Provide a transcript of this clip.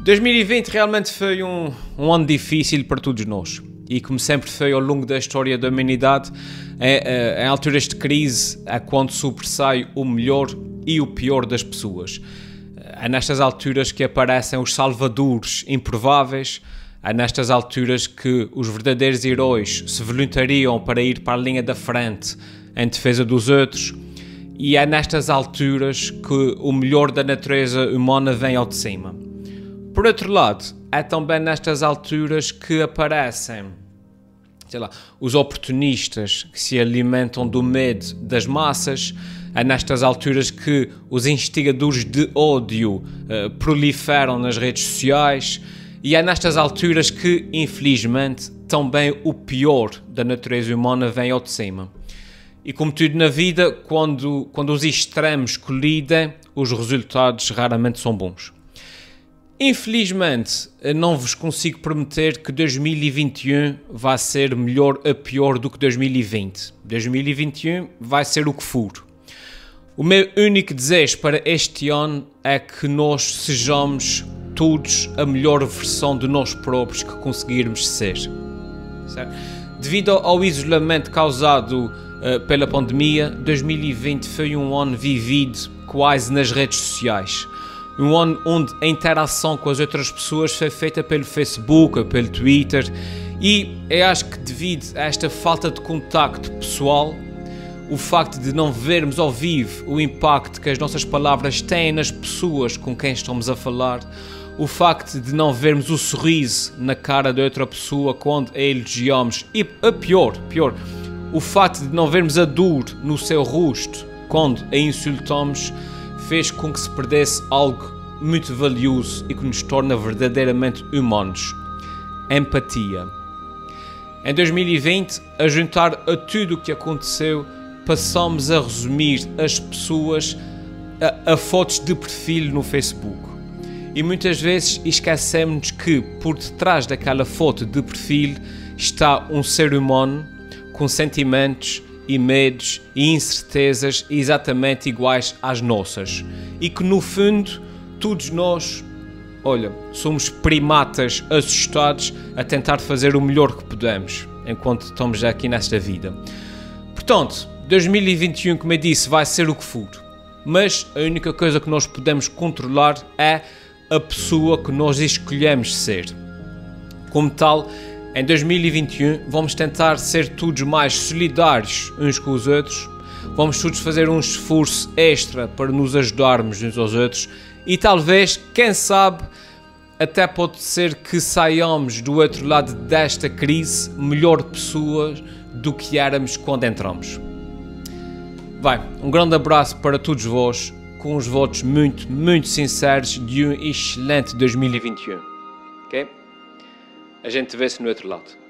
2020 realmente foi um, um ano difícil para todos nós. E como sempre foi ao longo da história da humanidade, é, é, em alturas de crise é quando sobressai o melhor e o pior das pessoas. É nestas alturas que aparecem os salvadores improváveis, é nestas alturas que os verdadeiros heróis se voluntariam para ir para a linha da frente em defesa dos outros, e é nestas alturas que o melhor da natureza humana vem ao de cima. Por outro lado, é também nestas alturas que aparecem sei lá, os oportunistas que se alimentam do medo das massas, é nestas alturas que os instigadores de ódio uh, proliferam nas redes sociais e é nestas alturas que, infelizmente, também o pior da natureza humana vem ao de cima. E como tudo na vida, quando, quando os extremos colidem, os resultados raramente são bons. Infelizmente, não vos consigo prometer que 2021 vai ser melhor a pior do que 2020. 2021 vai ser o que for. O meu único desejo para este ano é que nós sejamos todos a melhor versão de nós próprios que conseguirmos ser. Certo? Devido ao isolamento causado uh, pela pandemia, 2020 foi um ano vivido quase nas redes sociais um ano onde a interação com as outras pessoas foi feita pelo Facebook, pelo Twitter, e eu acho que devido a esta falta de contacto pessoal, o facto de não vermos ao vivo o impacto que as nossas palavras têm nas pessoas com quem estamos a falar, o facto de não vermos o sorriso na cara de outra pessoa quando a elogiamos, e a pior, pior, o facto de não vermos a dor no seu rosto quando a insultamos, fez com que se perdesse algo muito valioso e que nos torna verdadeiramente humanos: empatia. Em 2020, a juntar a tudo o que aconteceu, passamos a resumir as pessoas a, a fotos de perfil no Facebook. E muitas vezes esquecemos que por detrás daquela foto de perfil está um ser humano com sentimentos, e medos e incertezas exatamente iguais às nossas. E que no fundo, todos nós, olha, somos primatas assustados a tentar fazer o melhor que podemos enquanto estamos aqui nesta vida. Portanto, 2021, como eu disse, vai ser o que for. Mas a única coisa que nós podemos controlar é a pessoa que nós escolhemos ser. Como tal, em 2021 vamos tentar ser todos mais solidários uns com os outros, vamos todos fazer um esforço extra para nos ajudarmos uns aos outros e talvez, quem sabe, até pode ser que saiamos do outro lado desta crise melhor pessoas do que éramos quando entramos. Vai, um grande abraço para todos vós, com os votos muito, muito sinceros de um excelente 2021. Ok? A gente vê-se no outro lado.